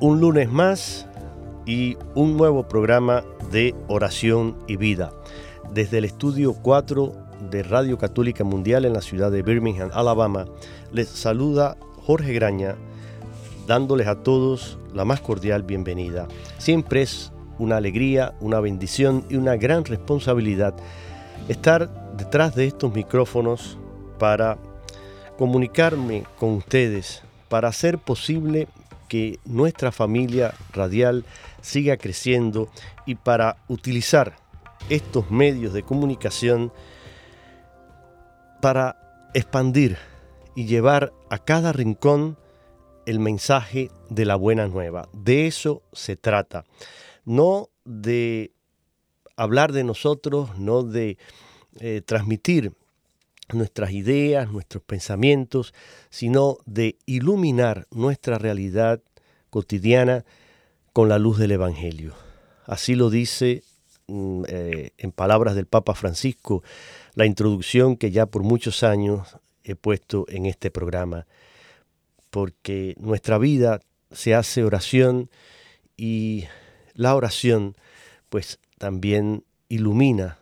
Un lunes más y un nuevo programa de oración y vida. Desde el estudio 4 de Radio Católica Mundial en la ciudad de Birmingham, Alabama, les saluda Jorge Graña, dándoles a todos la más cordial bienvenida. Siempre es una alegría, una bendición y una gran responsabilidad estar detrás de estos micrófonos para comunicarme con ustedes, para hacer posible que nuestra familia radial siga creciendo y para utilizar estos medios de comunicación para expandir y llevar a cada rincón el mensaje de la buena nueva. De eso se trata. No de hablar de nosotros, no de eh, transmitir nuestras ideas, nuestros pensamientos, sino de iluminar nuestra realidad cotidiana con la luz del Evangelio. Así lo dice mm, eh, en palabras del Papa Francisco la introducción que ya por muchos años he puesto en este programa, porque nuestra vida se hace oración y la oración pues también ilumina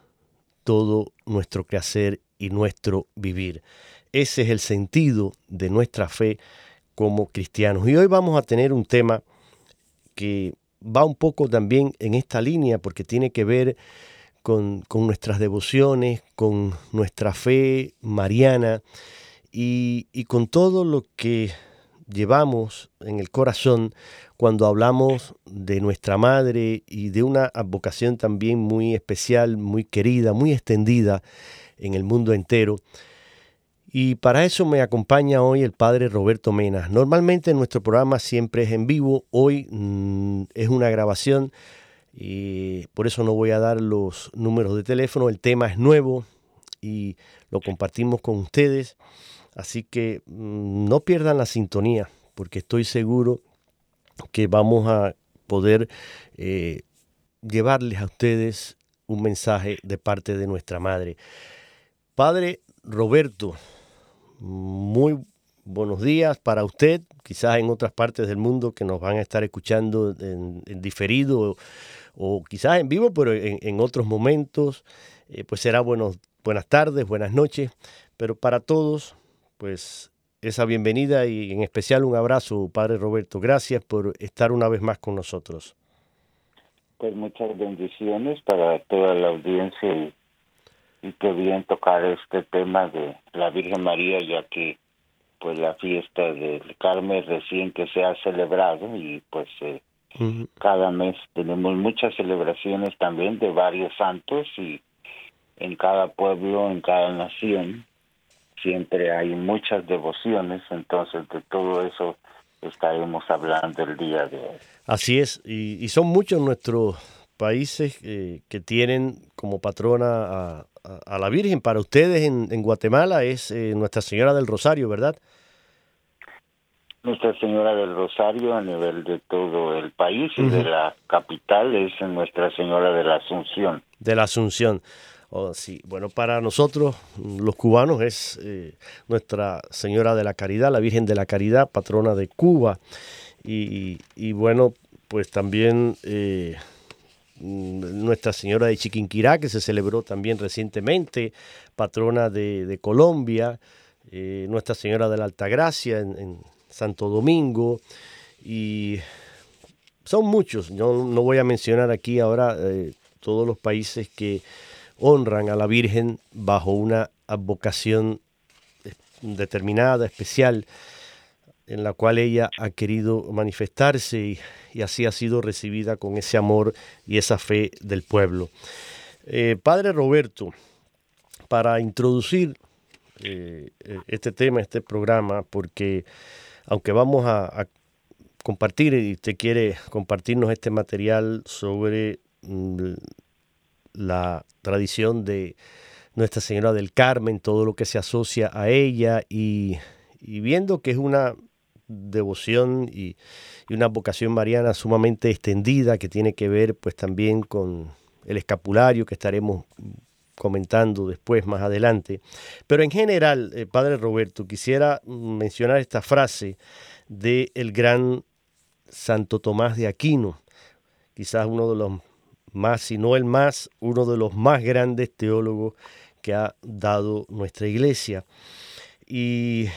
todo nuestro quehacer y nuestro vivir. Ese es el sentido de nuestra fe como cristianos. Y hoy vamos a tener un tema que va un poco también en esta línea porque tiene que ver con, nuestras devociones, con nuestra fe mariana y, y con todo lo que llevamos en el corazón cuando hablamos de nuestra madre y de una vocación también muy especial, muy querida, muy extendida en el mundo entero. Y para eso me acompaña hoy el padre Roberto Mena. Normalmente nuestro programa siempre es en vivo, hoy mm, es una grabación y por eso no voy a dar los números de teléfono, el tema es nuevo y lo compartimos con ustedes, así que mm, no pierdan la sintonía porque estoy seguro que vamos a poder eh, llevarles a ustedes un mensaje de parte de nuestra madre. Padre Roberto, muy buenos días para usted, quizás en otras partes del mundo que nos van a estar escuchando en, diferido o, quizás en vivo, pero en, otros momentos, eh, pues será buenos, buenas tardes, buenas noches, pero para todos, pues esa bienvenida y en especial un abrazo, Padre Roberto. Gracias por estar una vez más con nosotros. Pues muchas bendiciones para toda la audiencia y, y qué bien tocar este tema de la Virgen María, ya que pues la fiesta del Carmen recién que se ha celebrado y pues eh, cada mes tenemos muchas celebraciones también de varios santos y en cada pueblo, en cada nación siempre hay muchas devociones, entonces de todo eso estaremos hablando el día de hoy. Así es, y, son muchos nuestros países eh, que tienen como patrona a, a, la Virgen para ustedes en, en Guatemala es eh, Nuestra Señora del Rosario, ¿verdad? Nuestra Señora del Rosario a nivel de todo el país y de la capital es Nuestra Señora de la Asunción. De la Asunción. Oh, sí. Bueno, para nosotros los cubanos es eh, Nuestra Señora de la Caridad, la Virgen de la Caridad, patrona de Cuba. Y, y bueno, pues también eh, nuestra Señora de Chiquinquirá, que se celebró también recientemente, patrona de, Colombia, eh, Nuestra Señora de la Altagracia en, en Santo Domingo, y son muchos, yo no voy a mencionar aquí ahora eh, todos los países que honran a la Virgen bajo una advocación determinada, especial, en la cual ella ha querido manifestarse y, así ha sido recibida con ese amor y esa fe del pueblo. Eh, padre Roberto, para introducir eh, este tema, este programa, porque aunque vamos a, compartir y usted quiere compartirnos este material sobre mm, la tradición de Nuestra Señora del Carmen, todo lo que se asocia a ella y viendo que es una devoción y, una vocación mariana sumamente extendida que tiene que ver pues también con el escapulario que estaremos comentando después más adelante. Pero en general, eh, Padre Roberto, quisiera mencionar esta frase del el gran Santo Tomás de Aquino, quizás uno de los más, si no el más, uno de los más grandes teólogos que ha dado nuestra iglesia. Y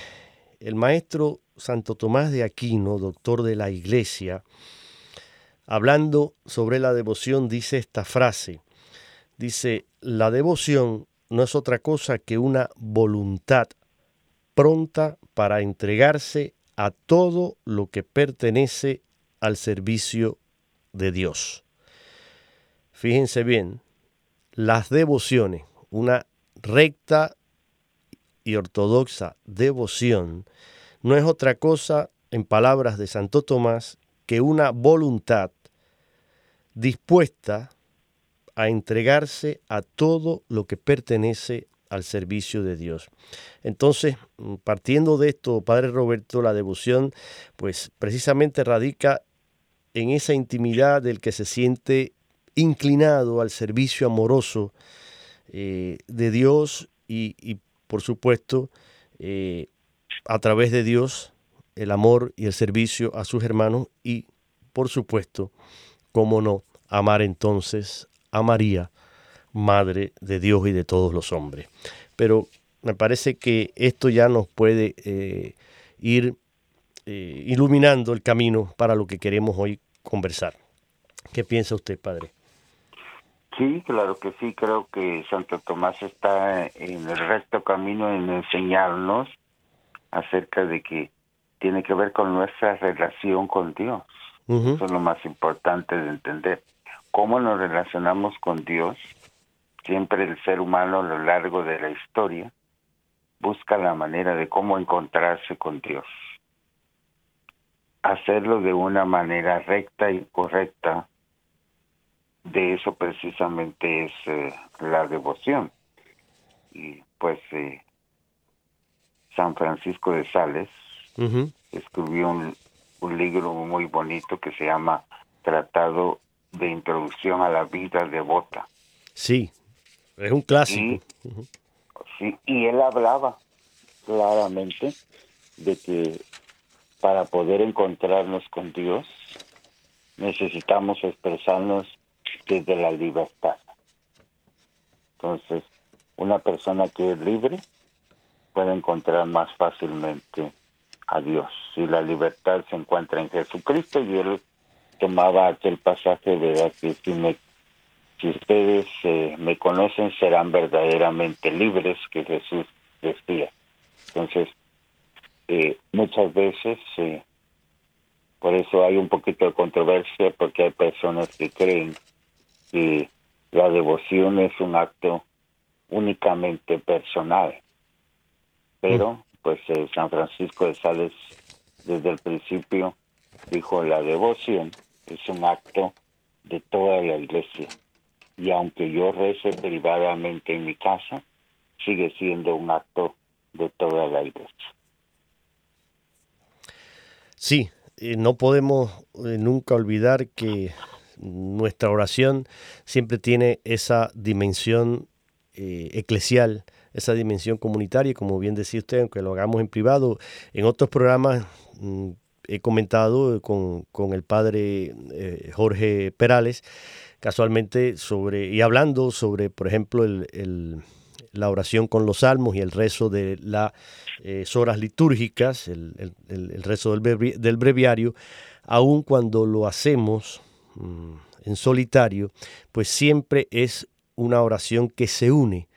el maestro Santo Tomás de Aquino, doctor de la Iglesia, hablando sobre la devoción, dice esta frase. Dice, la devoción no es otra cosa que una voluntad pronta para entregarse a todo lo que pertenece al servicio de Dios. Fíjense bien, las devociones, una recta y ortodoxa devoción, no es otra cosa, en palabras de Santo Tomás, que una voluntad dispuesta a entregarse a todo lo que pertenece al servicio de Dios. Entonces, partiendo de esto, Padre Roberto, la devoción, pues precisamente radica en esa intimidad del que se siente inclinado al servicio amoroso eh, de Dios y, por supuesto, eh, a través de Dios el amor y el servicio a sus hermanos y, por supuesto, cómo no, amar entonces a María, Madre de Dios y de todos los hombres. Pero me parece que esto ya nos puede eh, ir eh, iluminando el camino para lo que queremos hoy conversar. ¿Qué piensa usted, Padre? Sí, claro que sí, creo que Santo Tomás está en el recto camino en enseñarnos acerca de que tiene que ver con nuestra relación con Dios. Eso es lo más importante de entender. ¿Cómo nos relacionamos con Dios? Siempre el ser humano a lo largo de la historia busca la manera de cómo encontrarse con Dios. Hacerlo de una manera recta y correcta, de eso precisamente es eh, la devoción. Y pues eh, San Francisco de Sales, escribió un, libro muy bonito que se llama Tratado de Introducción a la Vida Devota. Sí, es un clásico. sí, y él hablaba claramente de que para poder encontrarnos con Dios necesitamos expresarnos desde la libertad. Entonces, una persona que es libre puede encontrar más fácilmente a Dios. Si la libertad se encuentra en Jesucristo y él tomaba aquel pasaje de que si, me, si ustedes eh, me conocen serán verdaderamente libres que Jesús decía. Entonces, eh, muchas veces, eh, por eso hay un poquito de controversia porque hay personas que creen que la devoción es un acto únicamente personal pero pues eh, San Francisco de Sales desde el principio dijo la devoción es un acto de toda la iglesia y aunque yo rece privadamente en mi casa, sigue siendo un acto de toda la iglesia. Sí, eh, no podemos eh, nunca olvidar que nuestra oración siempre tiene esa dimensión eh, eclesial, esa dimensión comunitaria, como bien decía usted, aunque lo hagamos en privado, en otros programas mm, he comentado con, el padre Jorge Perales, casualmente sobre, y hablando sobre, por ejemplo, el la oración con los salmos y el rezo de las eh, horas litúrgicas, el, rezo del, breviario, aun cuando lo hacemos mm, en solitario, pues siempre es una oración que se une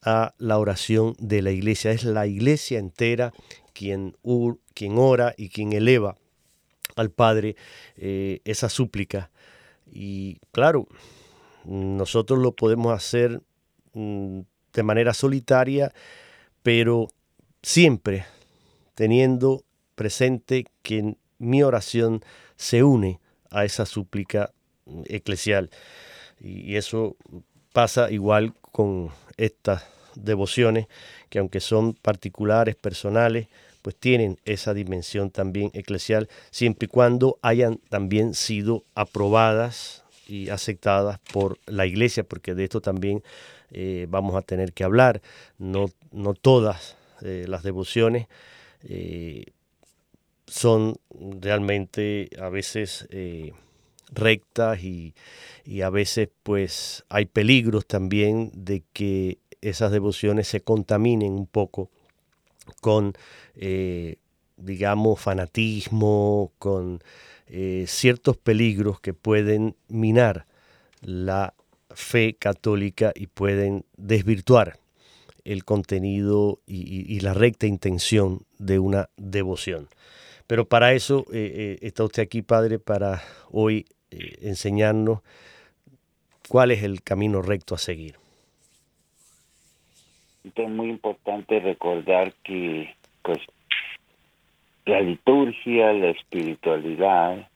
a la oración de la iglesia. Es la iglesia entera quien, quien ora y quien eleva al Padre eh, esa súplica. Y claro, nosotros lo podemos hacer mm, de manera solitaria, pero siempre teniendo presente que mi oración se une a esa súplica eclesial. Y eso pasa igual con estas devociones, que aunque son particulares, personales, pues tienen esa dimensión también eclesial, siempre y cuando hayan también sido aprobadas y aceptadas por la iglesia, porque de esto también eh, vamos a tener que hablar. No, no todas eh, las devociones eh, son realmente a veces rectas y, a veces pues hay peligros también de que esas devociones se contaminen un poco con, digamos, fanatismo, con ciertos peligros que pueden minar la fe católica y pueden desvirtuar el contenido y, la recta intención de una devoción. Pero para eso eh, eh, está usted aquí, Padre, para hoy eh, enseñarnos cuál es el camino recto a seguir. Es muy importante recordar que pues la liturgia, la espiritualidad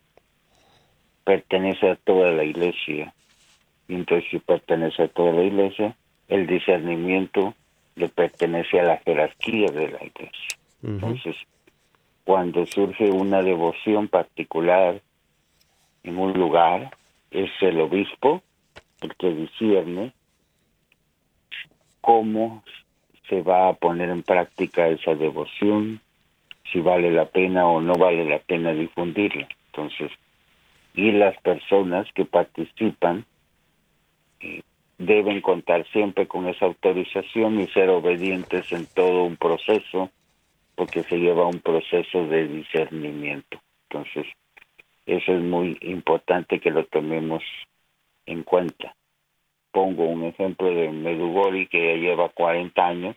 pertenece a toda la iglesia y entonces si pertenece a toda la iglesia, el discernimiento le pertenece a la jerarquía de la iglesia. Entonces, cuando surge una devoción particular en un lugar, es el obispo el que discierne cómo se va a poner en práctica esa devoción, si vale la pena o no vale la pena difundirla. Entonces, y las personas que participan deben contar siempre con esa autorización y ser obedientes en todo un proceso, porque se lleva un proceso de discernimiento. Entonces, eso es muy importante que lo tomemos en cuenta. Pongo un ejemplo de Medugori que ya lleva 40 años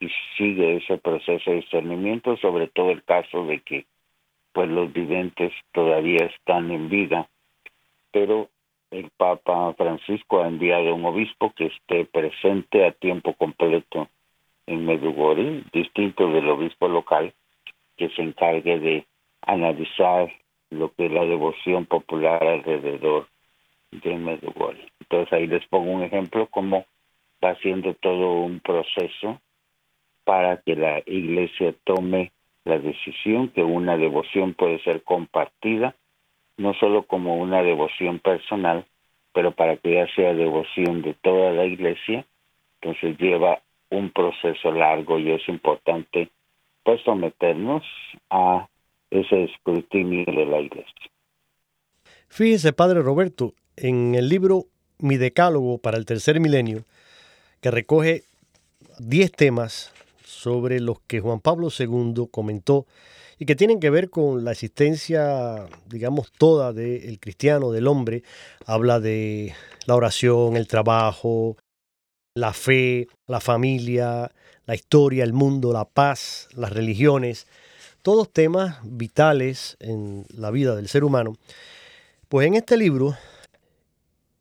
y sigue ese proceso de discernimiento, sobre todo el caso de que pues los videntes todavía están en vida, pero el Papa Francisco ha enviado un obispo que esté presente a tiempo completo en Medugori, distinto del obispo local, que se encargue de analizar lo que es la devoción popular alrededor de Medugori. Entonces ahí les pongo un ejemplo cómo va haciendo todo un proceso para que la iglesia tome la decisión que una devoción puede ser compartida no solo como una devoción personal, pero para que ya sea devoción de toda la iglesia, entonces lleva un proceso largo y es importante pues someternos a ese escrutinio de la iglesia. Fíjese, Padre Roberto, en el libro Mi Decálogo para el Tercer Milenio, que recoge 10 temas sobre los que Juan Pablo II comentó y que tienen que ver con la existencia, digamos, toda del cristiano, del hombre. Habla de la oración, el trabajo, la fe, la familia, la historia, el mundo, la paz, las religiones, todos temas vitales en la vida del ser humano. Pues en este libro,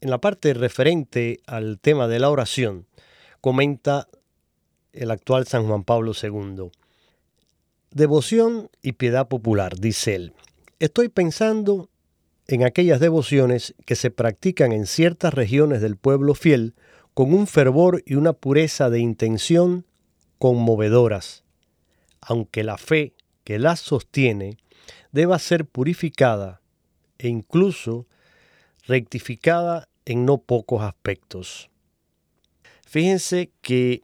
en la parte referente al tema de la oración, comenta el actual San Juan Pablo II. Devoción y piedad popular, dice él. Estoy pensando en aquellas devociones que se practican en ciertas regiones del pueblo fiel con un fervor y una pureza de intención conmovedoras, aunque la fe que las sostiene deba ser purificada e incluso rectificada en no pocos aspectos. Fíjense que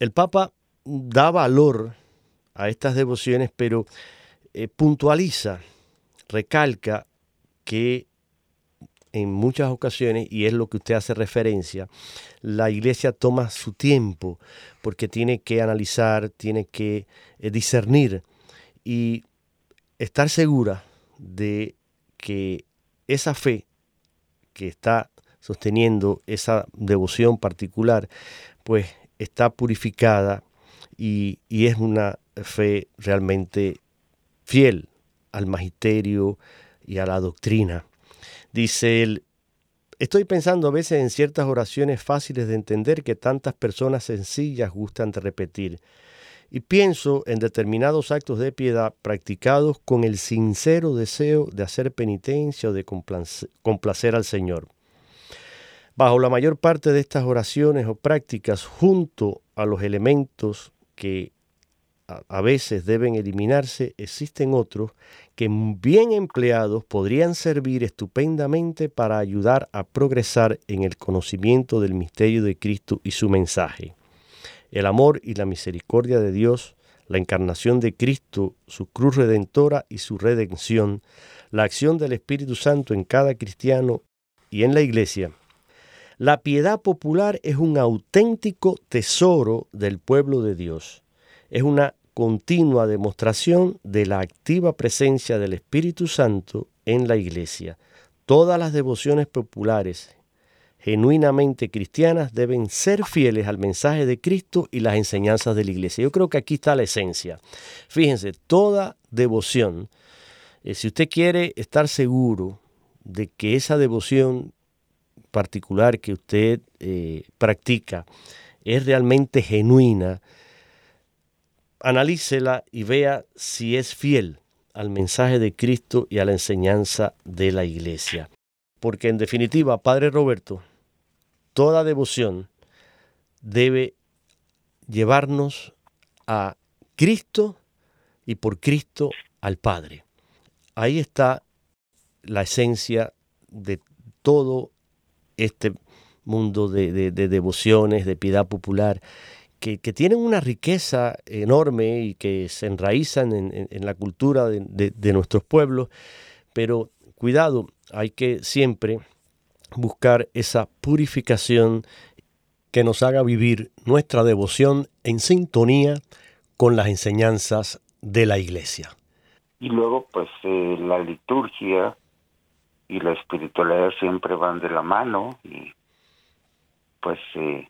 el Papa da valor a estas devociones, pero eh, puntualiza, recalca que en muchas ocasiones, y es lo que usted hace referencia, la iglesia toma su tiempo porque tiene que analizar, tiene que eh, discernir y estar segura de que esa fe que está sosteniendo esa devoción particular, pues está purificada y, y es una fe realmente fiel al magisterio y a la doctrina. Dice él, estoy pensando a veces en ciertas oraciones fáciles de entender que tantas personas sencillas gustan de repetir. Y pienso en determinados actos de piedad practicados con el sincero deseo de hacer penitencia o de complacer al Señor. Bajo la mayor parte de estas oraciones o prácticas, junto a los elementos que a veces deben eliminarse, existen otros que bien empleados podrían servir estupendamente para ayudar a progresar en el conocimiento del misterio de Cristo y su mensaje. El amor y la misericordia de Dios, la encarnación de Cristo, su cruz redentora y su redención, la acción del Espíritu Santo en cada cristiano y en la iglesia. La piedad popular es un auténtico tesoro del pueblo de Dios es una continua demostración de la activa presencia del Espíritu Santo en la Iglesia. Todas las devociones populares genuinamente cristianas deben ser fieles al mensaje de Cristo y las enseñanzas de la Iglesia. Yo creo que aquí está la esencia. Fíjense, toda devoción, eh, si usted quiere estar seguro de que esa devoción particular que usted eh, practica es realmente genuina, analícela y vea si es fiel al mensaje de Cristo y a la enseñanza de la iglesia. Porque en definitiva, Padre Roberto, toda devoción debe llevarnos a Cristo y por Cristo al Padre. Ahí está la esencia de todo este mundo de, de devociones, de piedad popular que, tienen una riqueza enorme y que se enraizan en, la cultura de, nuestros pueblos, pero cuidado, hay que siempre buscar esa purificación que nos haga vivir nuestra devoción en sintonía con las enseñanzas de la iglesia. Y luego, pues eh, la liturgia y la espiritualidad siempre van de la mano y pues eh,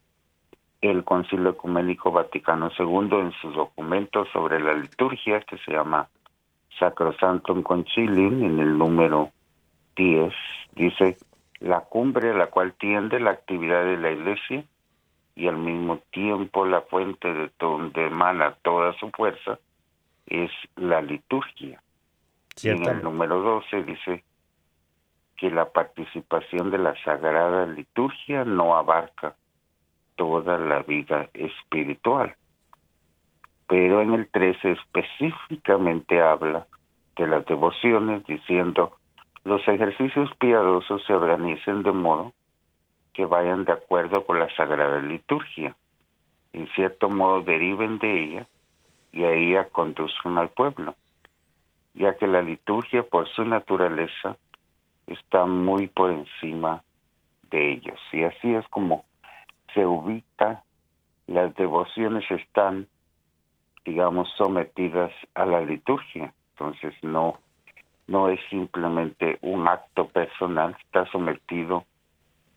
el Concilio Ecuménico Vaticano II en sus documentos sobre la liturgia, que se llama Sacrosanctum Concilium, en el número 10, dice, la cumbre a la cual tiende la actividad de la Iglesia y al mismo tiempo la fuente de donde emana toda su fuerza es la liturgia. en el número 12 dice que la participación de la sagrada liturgia no abarca toda la vida espiritual. Pero en el 13 específicamente habla de las devociones diciendo los ejercicios piadosos se organicen de modo que vayan de acuerdo con la sagrada liturgia, en cierto modo deriven de ella y a ella conduzcan al pueblo, ya que la liturgia por su naturaleza está muy por encima de ellos. Y así es como se ubica, las devociones están, digamos, sometidas a la liturgia. Entonces no, no es simplemente un acto personal, está sometido,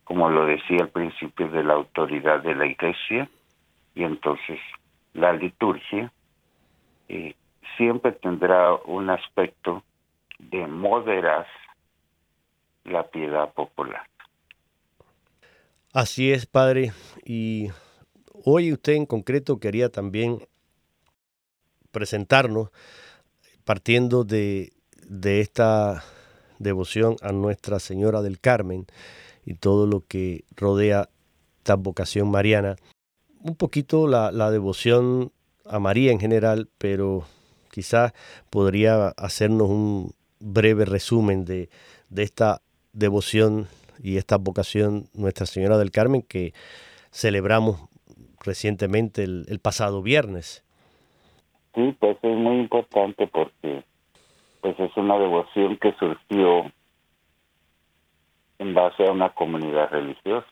como lo decía al principio, de la autoridad de la iglesia, y entonces la liturgia eh, siempre tendrá un aspecto de moderar la piedad popular. Así es, Padre. Y hoy usted en concreto quería también presentarnos, partiendo de, esta devoción a Nuestra Señora del Carmen y todo lo que rodea esta vocación mariana. Un poquito la, la devoción a María en general, pero quizás podría hacernos un breve resumen de, de esta devoción y esta vocación Nuestra Señora del Carmen que celebramos recientemente el, pasado viernes. Sí, pues es muy importante porque pues es una devoción que surgió en base a una comunidad religiosa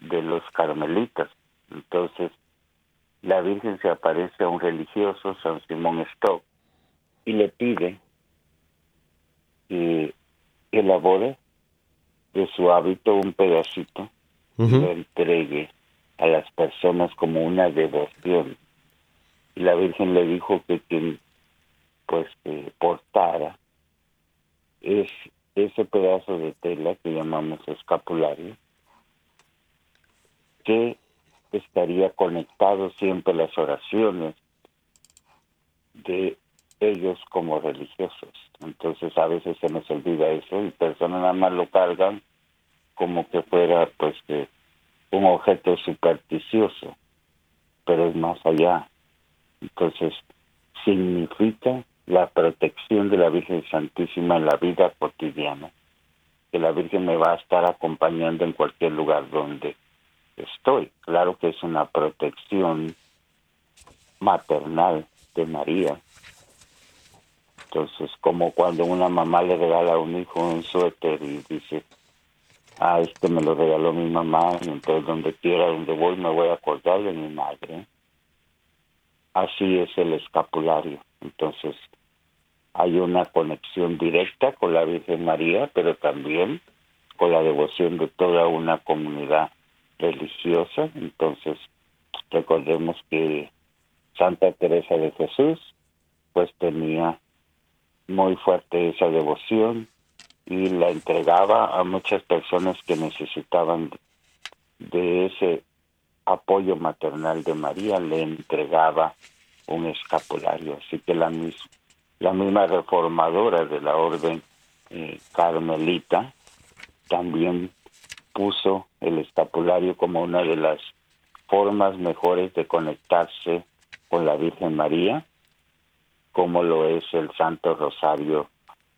de los carmelitas. Entonces, la Virgen se aparece a un religioso, San Simón Stock, y le pide que elabore de su hábito un pedacito y lo entregue a las personas como una devoción. Y la Virgen le dijo que quien pues portara es ese pedazo de tela que llamamos escapulario, que estaría conectado siempre a las oraciones de ellos como religiosos. Entonces a veces se nos olvida eso y personas nada más lo cargan como que fuera pues que un objeto supersticioso, pero es más allá. Entonces, significa la protección de la Virgen Santísima en la vida cotidiana, que la Virgen me va a estar acompañando en cualquier lugar donde estoy. Claro que es una protección maternal de María. Entonces, como cuando una mamá le regala a un hijo un suéter y dice, ah, este me lo regaló mi mamá, y entonces donde quiera, donde voy, me voy a acordar de mi madre. Así es el escapulario. Entonces, hay una conexión directa con la Virgen María, pero también con la devoción de toda una comunidad religiosa. Entonces, recordemos que Santa Teresa de Jesús, pues tenía muy fuerte esa devoción y la entregaba a muchas personas que necesitaban de ese apoyo maternal de María, le entregaba un escapulario. Así que la, la misma reformadora de la orden eh, carmelita también puso el escapulario como una de las formas mejores de conectarse con la Virgen María, como lo es el Santo Rosario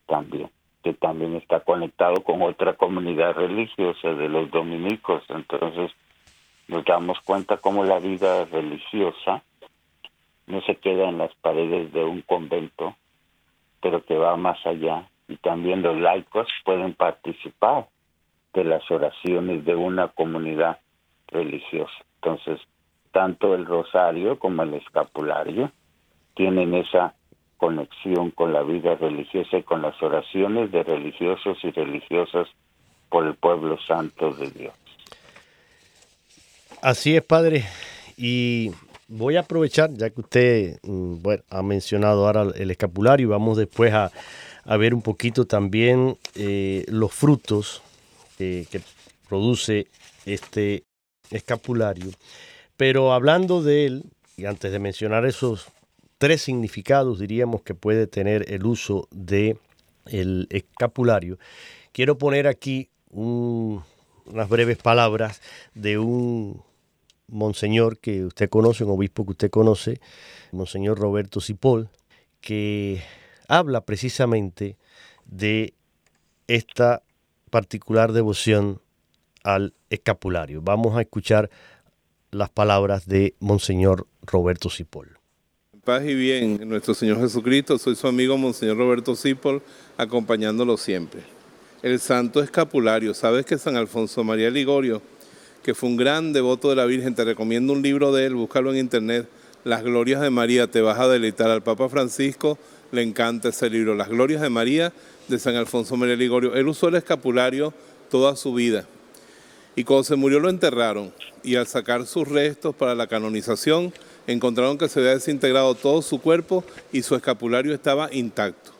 también que también está conectado con otra comunidad religiosa de los dominicos. Entonces nos damos cuenta cómo la vida religiosa no se queda en las paredes de un convento, pero que va más allá. Y también los laicos pueden participar de las oraciones de una comunidad religiosa. Entonces, tanto el rosario como el escapulario tienen esa conexión con la vida religiosa y con las oraciones de religiosos y religiosas por el pueblo santo de Dios. Así es, Padre. Y voy a aprovechar, ya que usted mm, ha mencionado ahora el escapulario, vamos después a, ver un poquito también eh, los frutos que produce este escapulario. Pero hablando de él, y antes de mencionar esos tres significados diríamos que puede tener el uso de el escapulario. Quiero poner aquí unas breves palabras de un monseñor que usted conoce, un obispo que usted conoce, monseñor Roberto Cipol, que habla precisamente de esta particular devoción al escapulario. Vamos a escuchar las palabras de monseñor Roberto Cipol. Paz y bien, nuestro Señor Jesucristo, soy su amigo Monseñor Roberto Cipol, acompañándolo siempre. El Santo Escapulario, sabes que San Alfonso María Ligorio, que fue un gran devoto de la Virgen, te recomiendo un libro de él, búscalo en internet, Las Glorias de María, te vas a deleitar al Papa Francisco, le encanta ese libro, Las Glorias de María de San Alfonso María Ligorio. Él usó el escapulario toda su vida. Y cuando se murió lo enterraron y al sacar sus restos para la canonización, encontraron que se había desintegrado todo su cuerpo y su escapulario estaba intacto.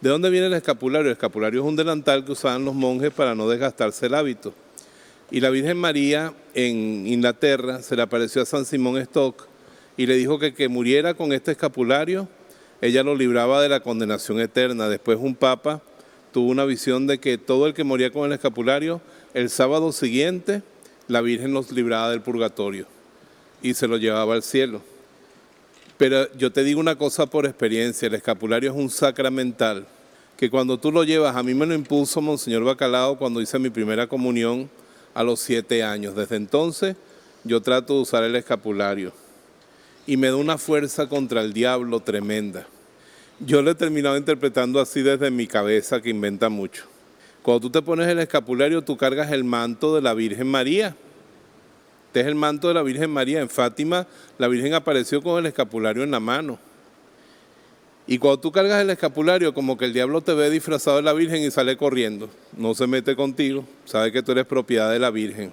¿De dónde viene el escapulario? El escapulario es un delantal que usaban los monjes para no desgastarse el hábito. Y la Virgen María en Inglaterra se le apareció a San Simón Stock y le dijo que que muriera con este escapulario, ella lo libraba de la condenación eterna. Después un papa tuvo una visión de que todo el que moría con el escapulario, el sábado siguiente, la Virgen los libraba del purgatorio y se lo llevaba al cielo. Pero yo te digo una cosa por experiencia, el escapulario es un sacramental, que cuando tú lo llevas, a mí me lo impuso Monseñor Bacalao cuando hice mi primera comunión a los siete años. Desde entonces yo trato de usar el escapulario y me da una fuerza contra el diablo tremenda. Yo lo he terminado interpretando así desde mi cabeza, que inventa mucho. Cuando tú te pones el escapulario, tú cargas el manto de la Virgen María es el manto de la Virgen María. En Fátima, la Virgen apareció con el escapulario en la mano. Y cuando tú cargas el escapulario, como que el diablo te ve disfrazado de la Virgen y sale corriendo. No se mete contigo, sabe que tú eres propiedad de la Virgen.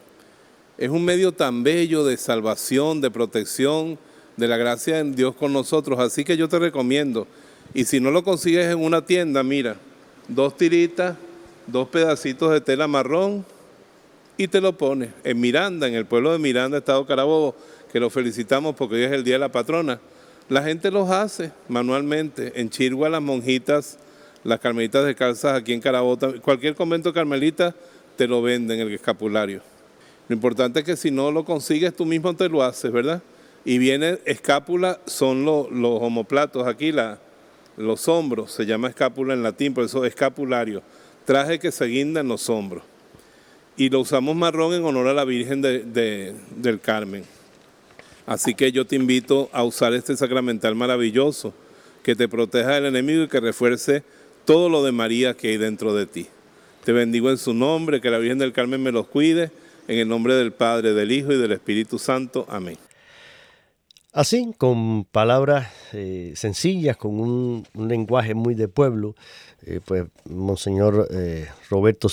Es un medio tan bello de salvación, de protección, de la gracia de Dios con nosotros. Así que yo te recomiendo. Y si no lo consigues en una tienda, mira, dos tiritas, dos pedacitos de tela marrón y te lo pone en Miranda, en el pueblo de Miranda, Estado Carabobo, que lo felicitamos porque hoy es el Día de la Patrona. La gente los hace manualmente. En Chirgua las monjitas, las carmelitas descalzas aquí en Carabobo, cualquier convento carmelita te lo venden el escapulario. Lo importante es que si no lo consigues tú mismo te lo haces, ¿verdad? Y viene escápula, son los, homoplatos aquí, los hombros, se llama escápula en latín, por eso escapulario, traje que se guinda en los hombros y lo usamos marrón en honor a la Virgen del Carmen. Así que yo te invito a usar este sacramental maravilloso que te proteja del enemigo y que refuerce todo lo de María que hay dentro de ti. Te bendigo en su nombre, que la Virgen del Carmen me los cuide, en el nombre del Padre, del Hijo y del Espíritu Santo. Amén. Así, con palabras eh, sencillas, con un, lenguaje muy de pueblo, eh, pues Monseñor eh, Roberto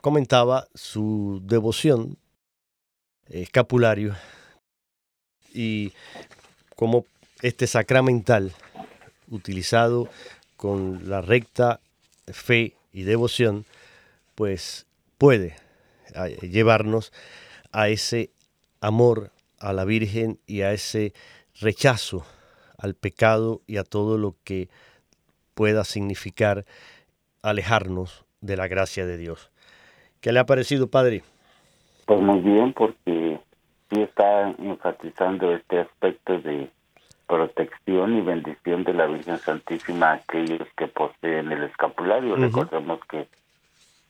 Comentaba su devoción escapulario y como este sacramental utilizado con la recta fe y devoción, pues puede eh, llevarnos a ese amor a la Virgen y a ese rechazo al pecado y a todo lo que pueda significar alejarnos de la gracia de Dios. ¿Qué le ha parecido, Padre? Pues muy bien, porque sí está enfatizando este aspecto de protección y bendición de la Virgen Santísima a aquellos que poseen el escapulario. Recordemos que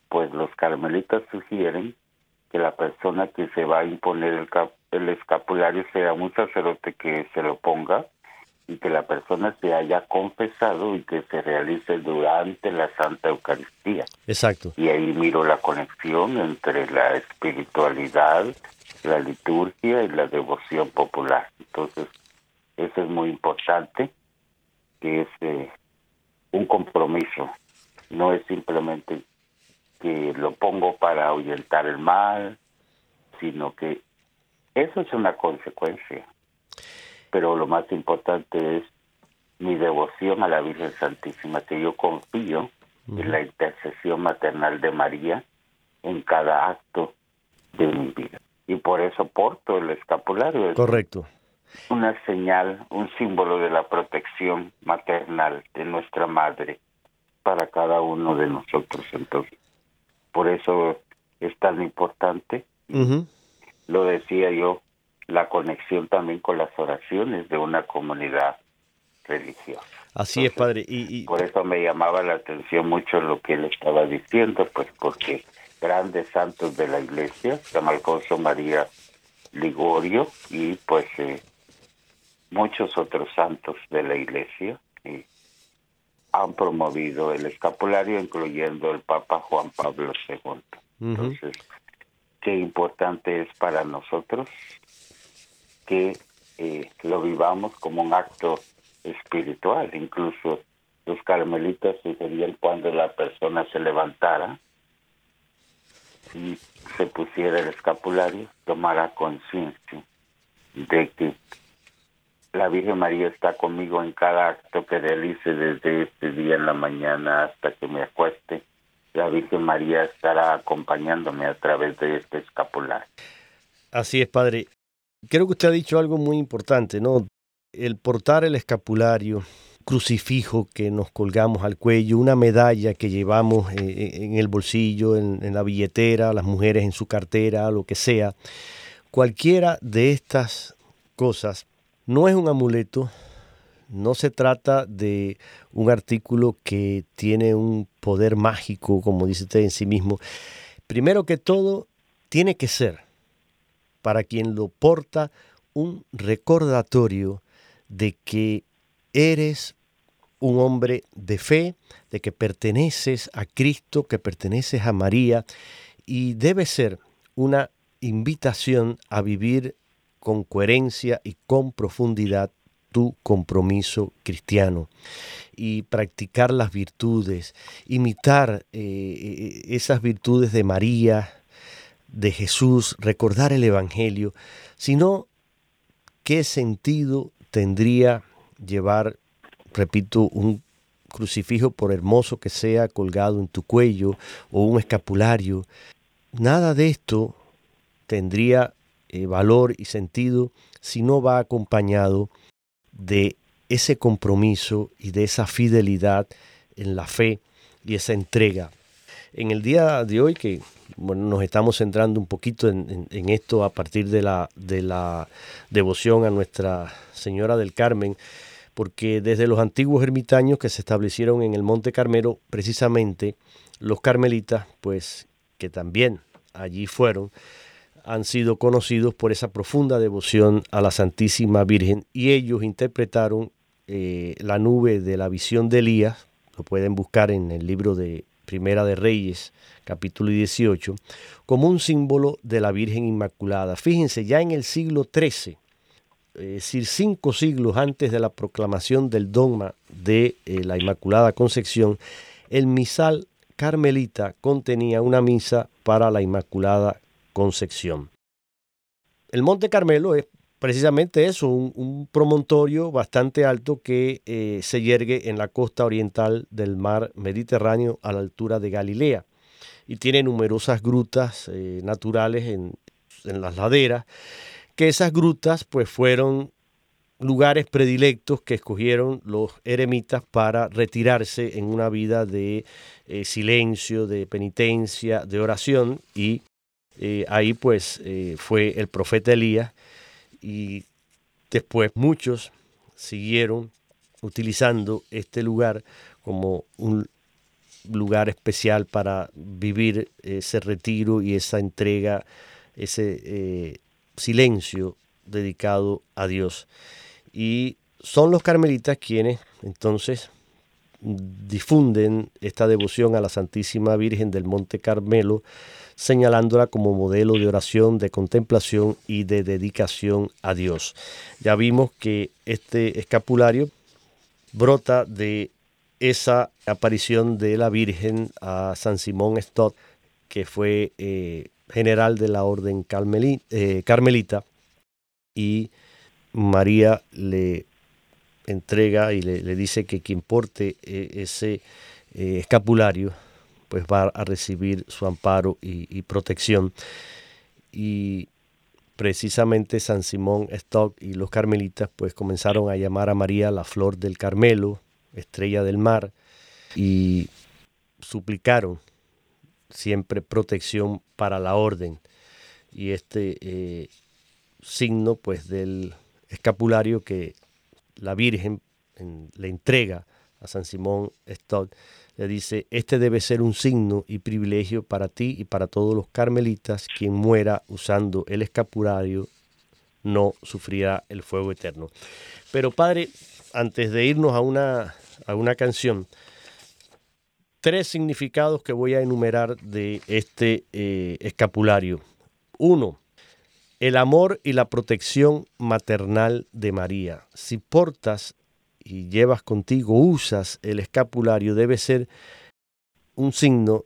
pues los carmelitas sugieren que la persona que se va a imponer el, el escapulario sea un sacerdote que se lo ponga y que la persona se haya confesado y que se realice durante la Santa Eucaristía. Exacto. Y ahí miro la conexión entre la espiritualidad, la liturgia y la devoción popular. Entonces, eso es muy importante, que es eh, un compromiso, no es simplemente que lo pongo para ahuyentar el mal, sino que eso es una consecuencia pero lo más importante es mi devoción a la Virgen Santísima, que yo confío en la intercesión maternal de María en cada acto de mi vida. Y por eso porto el escapulario. Correcto. Una señal, un símbolo de la protección maternal de nuestra madre para cada uno de nosotros. Entonces, por eso es tan importante. Lo decía yo la conexión también con las oraciones de una comunidad religiosa. Así es, padre. Y, Por eso me llamaba la atención mucho lo que él estaba diciendo, pues porque grandes santos de la iglesia, San Alfonso María Ligorio y pues eh, muchos otros santos de la iglesia han promovido el escapulario, incluyendo el Papa Juan Pablo II. Entonces, qué importante es para nosotros que eh, lo vivamos como un acto espiritual. Incluso los carmelitas sugerían cuando la persona se levantara y se pusiera el escapulario, tomara conciencia de que la Virgen María está conmigo en cada acto que realice desde este día en la mañana hasta que me acueste. La Virgen María estará acompañándome a través de este escapulario. Así es, Padre. Creo que usted ha dicho algo muy importante, ¿no? El portar el escapulario crucifijo que nos colgamos al cuello, una medalla que llevamos en el bolsillo, en, la billetera, las mujeres en su cartera, lo que sea. Cualquiera de estas cosas no es un amuleto, no se trata de un artículo que tiene un poder mágico, como dice usted en sí mismo. Primero que todo, tiene que ser para quien lo porta un recordatorio de que eres un hombre de fe, de que perteneces a Cristo, que perteneces a María, y debe ser una invitación a vivir con coherencia y con profundidad tu compromiso cristiano y practicar las virtudes, imitar eh, eh, esas virtudes de María, de Jesús, recordar el Evangelio, sino qué sentido tendría llevar, repito, un crucifijo por hermoso que sea colgado en tu cuello o un escapulario. Nada de esto tendría eh, valor y sentido si no va acompañado de ese compromiso y de esa fidelidad en la fe y esa entrega. En el día de hoy, que bueno, nos estamos centrando un poquito en, esto a partir de la, de la devoción a Nuestra Señora del Carmen, porque desde los antiguos ermitaños que se establecieron en el Monte Carmelo, precisamente los carmelitas, pues que también allí fueron, han sido conocidos por esa profunda devoción a la Santísima Virgen y ellos interpretaron eh, la nube de la visión de Elías, lo pueden buscar en el libro de Primera de Reyes, capítulo 18, como un símbolo de la Virgen Inmaculada. Fíjense, ya en el siglo XIII, es decir, cinco siglos antes de la proclamación del dogma de eh, la Inmaculada Concepción, el misal carmelita contenía una misa para la Inmaculada Concepción. El Monte Carmelo es precisamente eso, un, promontorio bastante alto que eh, se yergue en la costa oriental del mar Mediterráneo a la altura de Galilea. Y tiene numerosas grutas eh, naturales en, las laderas, que esas grutas pues fueron lugares predilectos que escogieron los eremitas para retirarse en una vida de eh, silencio, de penitencia, de oración. Y ahí pues fue el profeta Elías y después muchos siguieron utilizando este lugar como un lugar especial para vivir ese retiro y esa entrega, ese eh, silencio dedicado a Dios. Y son los carmelitas quienes entonces difunden esta devoción a la Santísima Virgen del Monte Carmelo señalándola como modelo de oración, de contemplación y de dedicación a Dios. Ya vimos que este escapulario brota de esa aparición de la Virgen a San Simón Stott, que fue eh, general de la orden eh, carmelita, y María le entrega y le, dice que quien porte eh, ese escapulario pues va a recibir su amparo y, protección. Y precisamente San Simón Stock y los carmelitas pues comenzaron a llamar a María la flor del Carmelo, estrella del mar, y suplicaron siempre protección para la orden. Y este eh, signo pues del escapulario que la Virgen le entrega a San Simón Stock le dice, este debe ser un signo y privilegio para ti y para todos los carmelitas, quien muera usando el escapulario no sufrirá el fuego eterno. Pero Padre, antes de irnos a una, a una canción, tres significados que voy a enumerar de este eh, escapulario. Uno, el amor y la protección maternal de María. Si portas y llevas contigo, usas el escapulario, debe ser un signo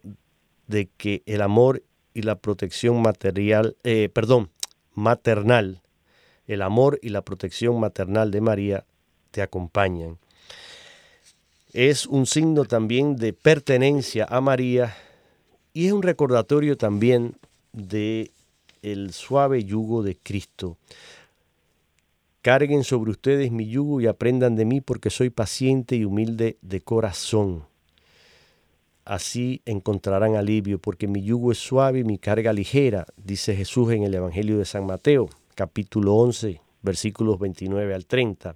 de que el amor y la protección material, eh, perdón, maternal, el amor y la protección maternal de María te acompañan. Es un signo también de pertenencia a María y es un recordatorio también de el suave yugo de Cristo Carguen sobre ustedes mi yugo y aprendan de mí porque soy paciente y humilde de corazón. Así encontrarán alivio porque mi yugo es suave y mi carga ligera, dice Jesús en el Evangelio de San Mateo, capítulo 11, versículos 29 al 30.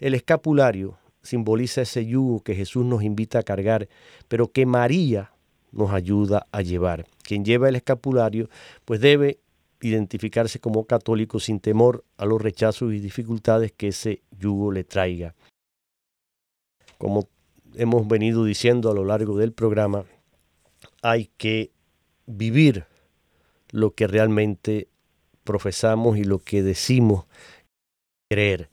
El escapulario simboliza ese yugo que Jesús nos invita a cargar, pero que María nos ayuda a llevar. Quien lleva el escapulario, pues debe identificarse como católico sin temor a los rechazos y dificultades que ese yugo le traiga. Como hemos venido diciendo a lo largo del programa, hay que vivir lo que realmente profesamos y lo que decimos creer.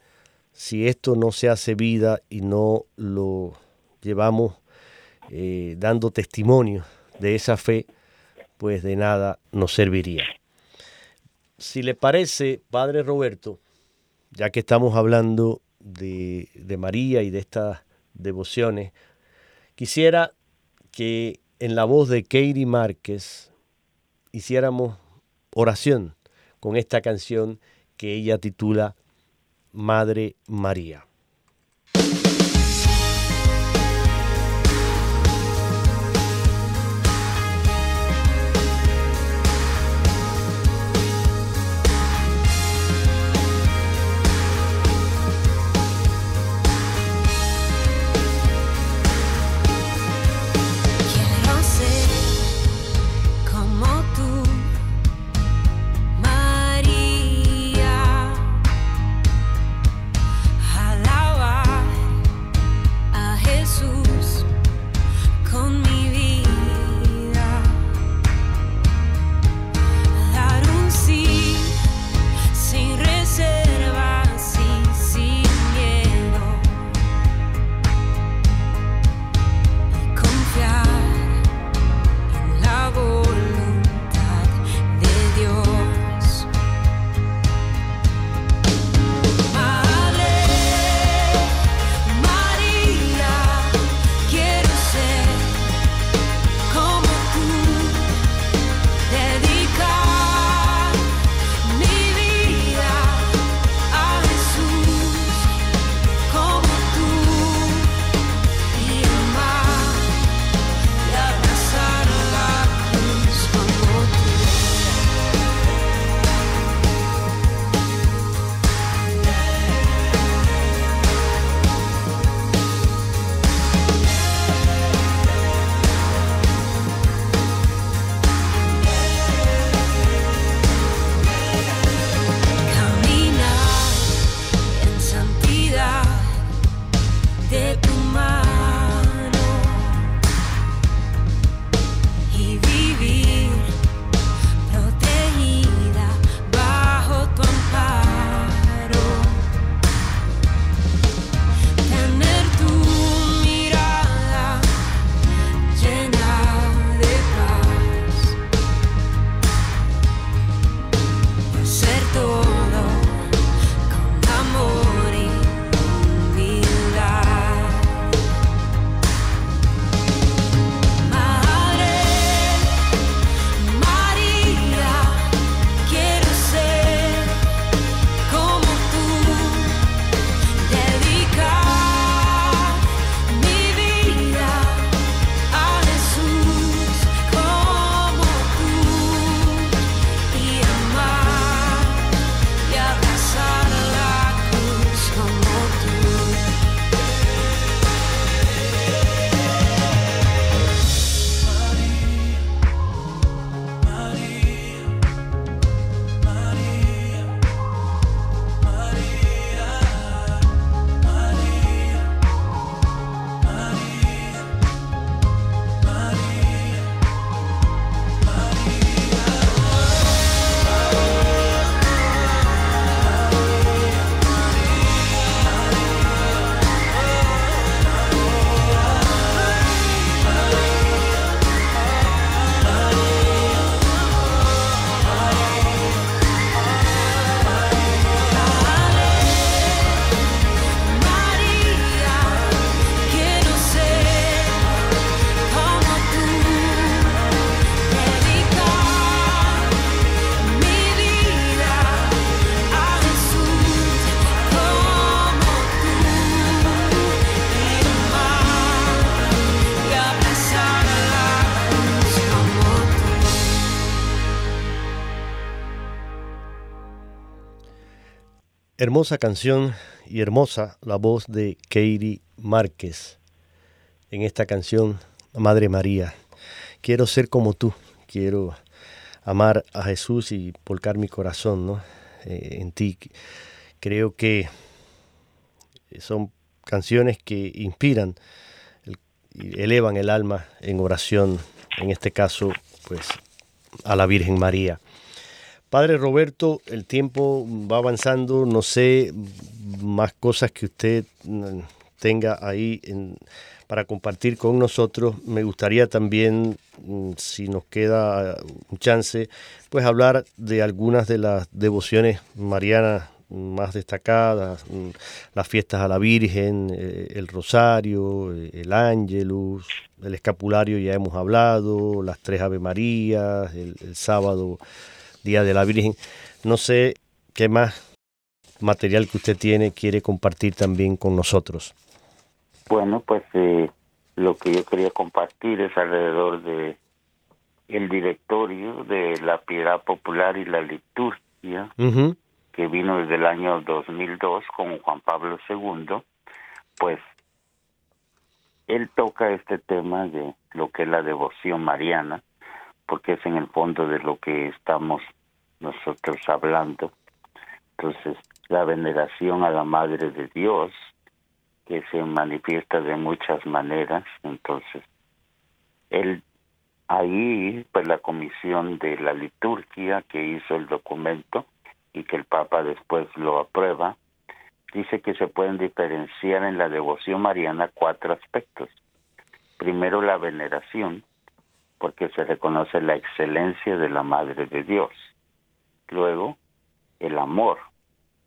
Si esto no se hace vida y no lo llevamos eh, dando testimonio de esa fe, pues de nada nos serviría. Si le parece, Padre Roberto, ya que estamos hablando de, de María y de estas devociones, quisiera que en la voz de Katie Márquez hiciéramos oración con esta canción que ella titula Madre María. Hermosa canción y hermosa la voz de Katie Márquez en esta canción, Madre María. Quiero ser como tú, quiero amar a Jesús y volcar mi corazón ¿no? Eh, en ti. Creo que son canciones que inspiran y elevan el alma en oración, en este caso, pues a la Virgen María. Padre Roberto, el tiempo va avanzando, no sé más cosas que usted mm, tenga ahí para compartir con nosotros. Me gustaría también, mm, si nos queda un chance, pues hablar de algunas de las devociones marianas más destacadas, mm, las fiestas a la Virgen, eh, el Rosario, eh, el Ángelus, el Escapulario ya hemos hablado, las tres Ave Marías, el sábado Día de la Virgen. No sé qué más material que usted tiene quiere compartir también con nosotros. Bueno, pues eh, lo que yo quería compartir es alrededor de el directorio de la piedad popular y la liturgia que vino desde el año 2002 con Juan Pablo II, pues él toca este tema de lo que es la devoción mariana porque es en el fondo de lo que estamos nosotros hablando. Entonces, la veneración a la Madre de Dios, que se manifiesta de muchas maneras, entonces, él ahí, pues la comisión de la liturgia que hizo el documento y que el Papa después lo aprueba, dice que se pueden diferenciar en la devoción mariana cuatro aspectos. Primero, la veneración, porque se reconoce la excelencia de la Madre de Dios. Luego, el amor,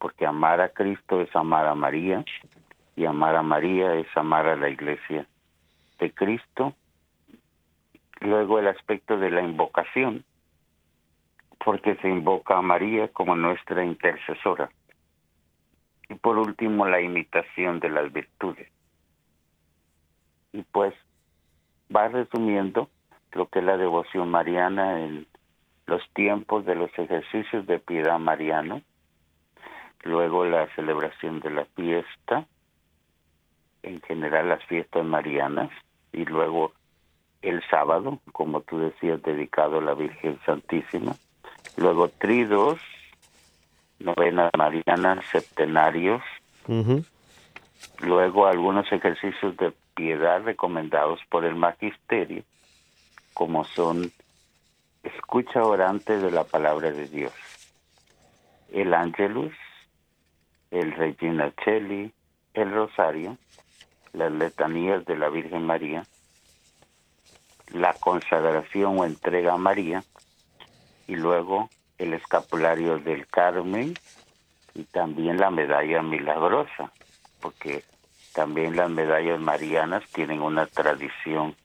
porque amar a Cristo es amar a María y amar a María es amar a la iglesia de Cristo. Luego el aspecto de la invocación, porque se invoca a María como nuestra intercesora. Y por último, la imitación de las virtudes. Y pues va resumiendo lo que es la devoción mariana en los tiempos de los ejercicios de piedad mariano, luego la celebración de la fiesta, en general las fiestas marianas, y luego el sábado, como tú decías, dedicado a la Virgen Santísima, luego tridos, novenas marianas, septenarios, luego algunos ejercicios de piedad recomendados por el magisterio, como son escucha orante de la palabra de Dios, el Angelus, el Regina Cheli, el Rosario, las letanías de la Virgen María, la consagración o entrega a María y luego el escapulario del Carmen y también la medalla milagrosa, porque también las medallas marianas tienen una tradición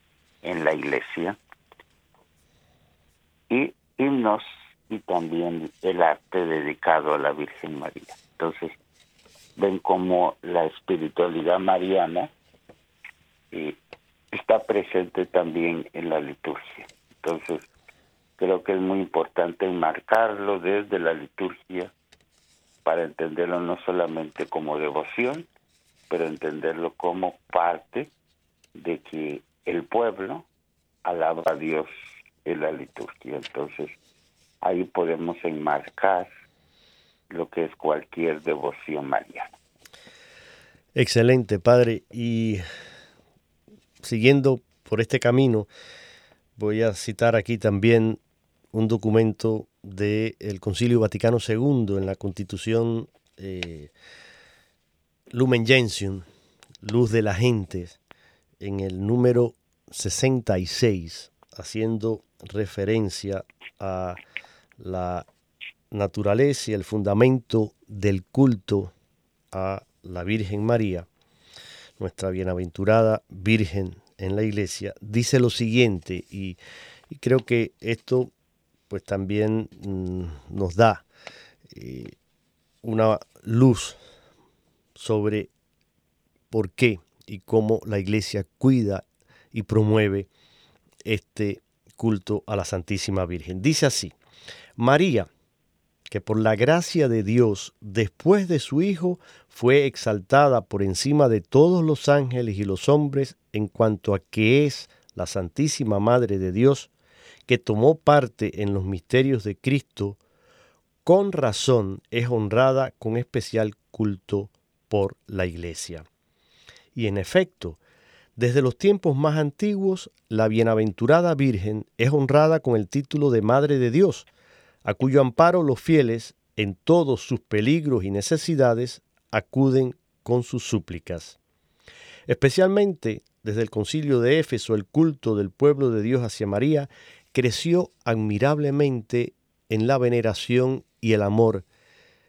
en la iglesia y himnos y también el arte dedicado a la Virgen María. Entonces, ven cómo la espiritualidad mariana eh, está presente también en la liturgia. Entonces, creo que es muy importante enmarcarlo desde la liturgia para entenderlo no solamente como devoción, pero entenderlo como parte de que el pueblo alaba a Dios en la liturgia. Entonces, ahí podemos enmarcar lo que es cualquier devoción mariana. Excelente, Padre. Y siguiendo por este camino, voy a citar aquí también un documento del Concilio Vaticano II en la Constitución eh, Lumen Gentium, Luz de la Gente, en el número 66, haciendo referencia a la naturaleza y el fundamento del culto a la Virgen María, nuestra bienaventurada Virgen en la iglesia, dice lo siguiente, y, creo que esto pues también mm, nos da eh, una luz sobre por qué y cómo la iglesia cuida y promueve este culto a la Santísima Virgen. Dice así, María, que por la gracia de Dios, después de su Hijo, fue exaltada por encima de todos los ángeles y los hombres en cuanto a que es la Santísima Madre de Dios, que tomó parte en los misterios de Cristo, con razón es honrada con especial culto por la Iglesia. Y en efecto, desde los tiempos más antiguos, la bienaventurada Virgen es honrada con el título de Madre de Dios, a cuyo amparo los fieles, en todos sus peligros y necesidades, acuden con sus súplicas. Especialmente desde el concilio de Éfeso, el culto del pueblo de Dios hacia María creció admirablemente en la veneración y el amor,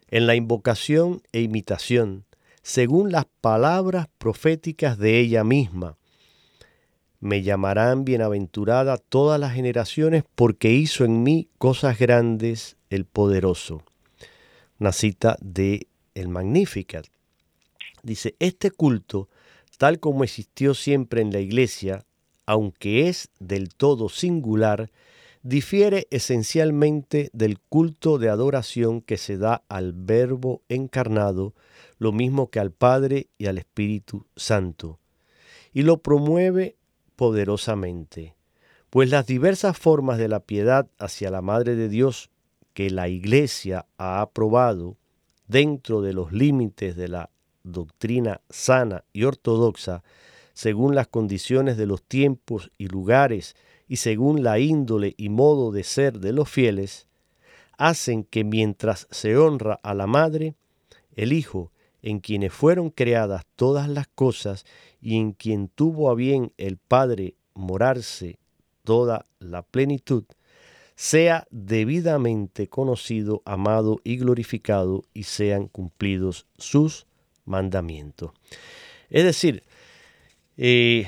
en la invocación e imitación, según las palabras proféticas de ella misma. Me llamarán bienaventurada todas las generaciones porque hizo en mí cosas grandes el poderoso. Una cita de el Magnificat. Dice, este culto, tal como existió siempre en la iglesia, aunque es del todo singular, difiere esencialmente del culto de adoración que se da al Verbo encarnado, lo mismo que al Padre y al Espíritu Santo, y lo promueve poderosamente, pues las diversas formas de la piedad hacia la Madre de Dios que la Iglesia ha aprobado dentro de los límites de la doctrina sana y ortodoxa, según las condiciones de los tiempos y lugares y según la índole y modo de ser de los fieles, hacen que mientras se honra a la Madre, el Hijo, en quienes fueron creadas todas las cosas y en quien tuvo a bien el Padre morarse toda la plenitud, sea debidamente conocido, amado y glorificado y sean cumplidos sus mandamientos. Es decir, eh,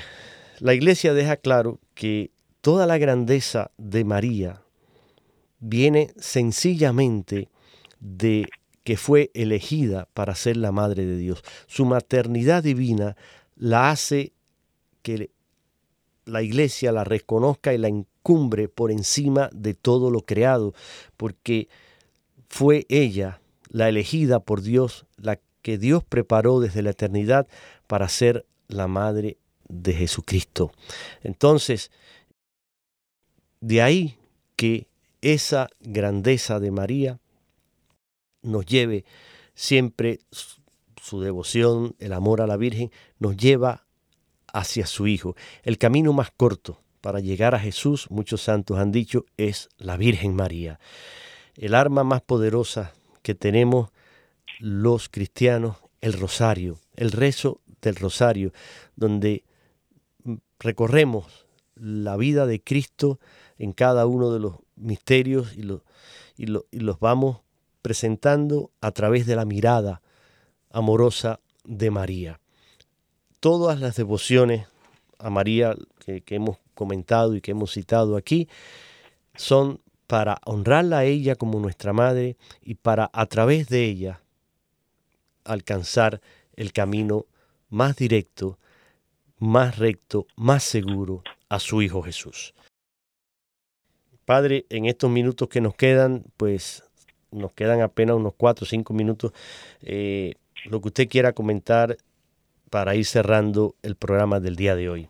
la iglesia deja claro que toda la grandeza de María viene sencillamente de que fue elegida para ser la Madre de Dios. Su maternidad divina la hace que la iglesia la reconozca y la encumbre por encima de todo lo creado, porque fue ella la elegida por Dios, la que Dios preparó desde la eternidad para ser la Madre de Jesucristo. Entonces, de ahí que esa grandeza de María nos lleve siempre su devoción, el amor a la Virgen, nos lleva hacia su Hijo. El camino más corto para llegar a Jesús, muchos santos han dicho, es la Virgen María. El arma más poderosa que tenemos los cristianos, el rosario, el rezo del rosario, donde recorremos la vida de Cristo en cada uno de los misterios y, y, y los vamos presentando a través de la mirada amorosa de María. Todas las devociones a María que, hemos comentado y que hemos citado aquí son para honrarla a ella como nuestra madre y para a través de ella alcanzar el camino más directo, más recto, más seguro a su Hijo Jesús. Padre, en estos minutos que nos quedan, pues nos quedan apenas unos cuatro o cinco minutos. Eh, lo que usted quiera comentar para ir cerrando el programa del día de hoy.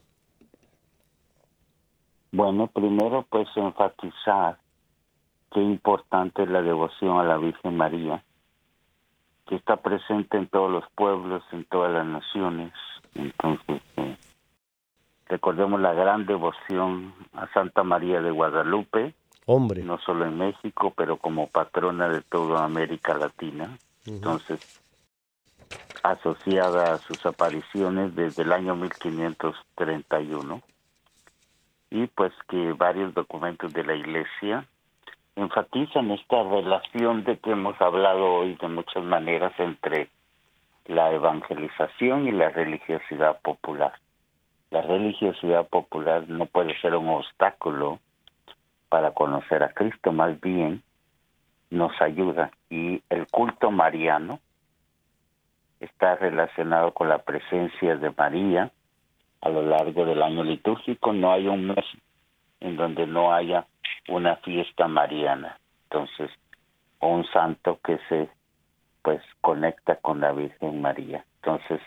Bueno, primero pues enfatizar qué importante es la devoción a la Virgen María, que está presente en todos los pueblos, en todas las naciones. Entonces, eh, recordemos la gran devoción a Santa María de Guadalupe, Hombre. No solo en México, pero como patrona de toda América Latina. Entonces, asociada a sus apariciones desde el año 1531. Y pues que varios documentos de la Iglesia enfatizan esta relación de que hemos hablado hoy de muchas maneras entre la evangelización y la religiosidad popular. La religiosidad popular no puede ser un obstáculo para conocer a Cristo, más bien nos ayuda. Y el culto mariano está relacionado con la presencia de María a lo largo del año litúrgico. No hay un mes en donde no haya una fiesta mariana. Entonces, o un santo que se pues conecta con la Virgen María. Entonces,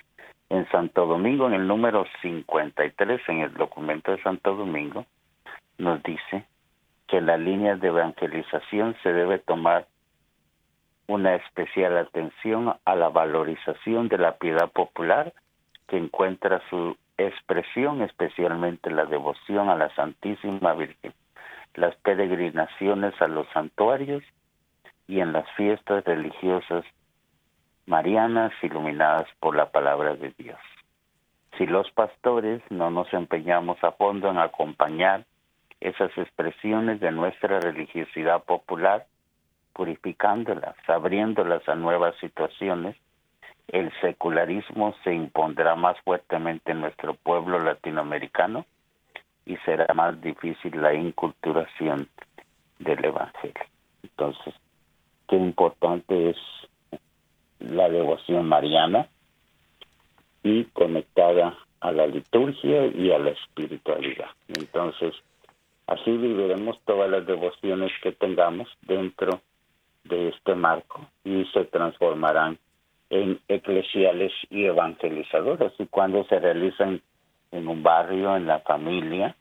en Santo Domingo, en el número 53, en el documento de Santo Domingo, nos dice que las líneas de evangelización se debe tomar una especial atención a la valorización de la piedad popular que encuentra su expresión especialmente la devoción a la Santísima Virgen, las peregrinaciones a los santuarios y en las fiestas religiosas marianas iluminadas por la palabra de Dios. Si los pastores no nos empeñamos a fondo en acompañar esas expresiones de nuestra religiosidad popular, purificándolas, abriéndolas a nuevas situaciones, el secularismo se impondrá más fuertemente en nuestro pueblo latinoamericano y será más difícil la inculturación del Evangelio. Entonces, qué importante es la devoción mariana y conectada a la liturgia y a la espiritualidad. Entonces, así viviremos todas las devociones que tengamos dentro de este marco y se transformarán en eclesiales y evangelizadoras y cuando se realizan en un barrio, en la familia,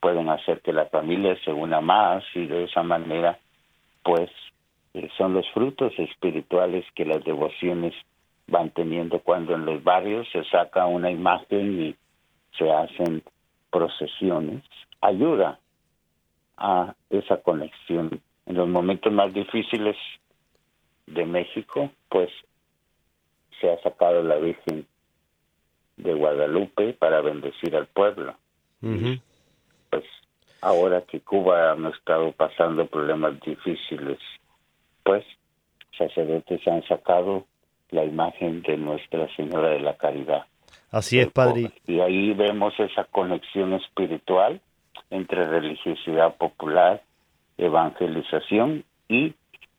pueden hacer que la familia se una más y de esa manera pues eh, son los frutos espirituales que las devociones van teniendo cuando en los barrios se saca una imagen y se hacen procesiones. Ayuda a esa conexión. En los momentos más difíciles de México, pues se ha sacado la Virgen de Guadalupe para bendecir al pueblo. Pues ahora que Cuba ha estado pasando problemas difíciles, pues sacerdotes han sacado la imagen de Nuestra Señora de la Caridad. Así es, Padre. Y ahí vemos esa conexión espiritual entre religiosidad popular, evangelización y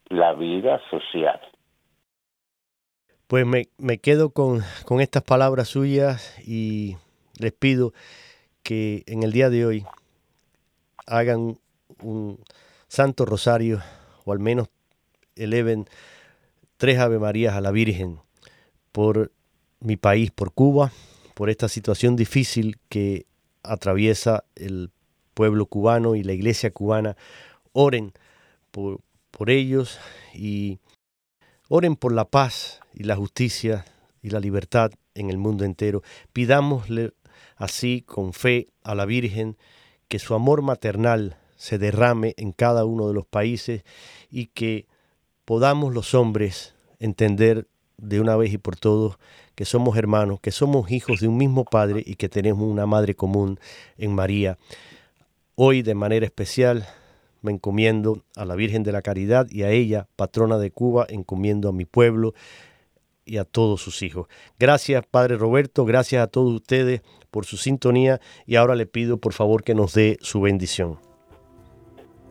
la vida social. Pues me, me quedo con, con, estas palabras suyas y les pido que en el día de hoy hagan un santo rosario o al menos eleven tres Ave Marías a la Virgen por mi país, por Cuba, por esta situación difícil que atraviesa el pueblo cubano y la iglesia cubana. Oren por, ellos y Oren por la paz y la justicia y la libertad en el mundo entero. Pidámosle así con fe a la Virgen que su amor maternal se derrame en cada uno de los países y que podamos los hombres entender de una vez y por todos que somos hermanos, que somos hijos de un mismo Padre y que tenemos una Madre común en María. Hoy de manera especial me encomiendo a la Virgen de la Caridad y a ella, patrona de Cuba, encomiendo a mi pueblo y a todos sus hijos. Gracias, Padre Roberto, gracias a todos ustedes por su sintonía y ahora le pido por favor que nos dé su bendición.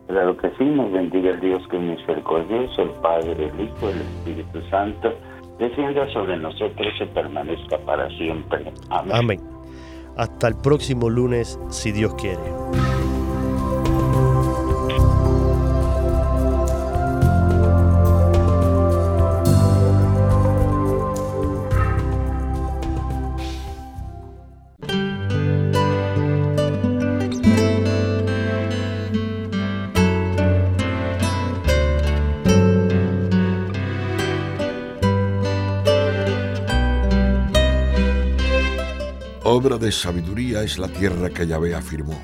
Claro que sí, nos bendiga el Dios que es misericordioso, el Padre, el Hijo, el Espíritu Santo, descienda sobre nosotros y permanezca para siempre. Amén. Amén. Hasta el próximo lunes, si Dios quiere. Sabiduría es la tierra que Yahvé afirmó.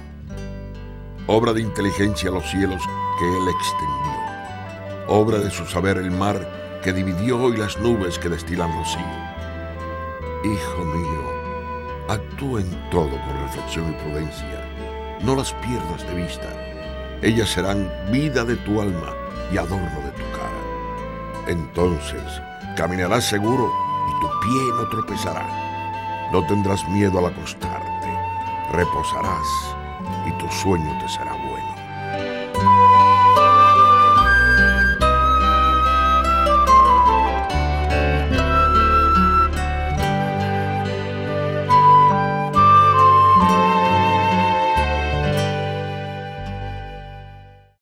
Obra de inteligencia los cielos que Él extendió. Obra de su saber el mar que dividió y las nubes que destilan rocío. Hijo mío, actúa en todo con reflexión y prudencia. No las pierdas de vista. Ellas serán vida de tu alma y adorno de tu cara. Entonces caminarás seguro y tu pie no tropezará no tendrás miedo al acostarte, reposarás y tu sueño te será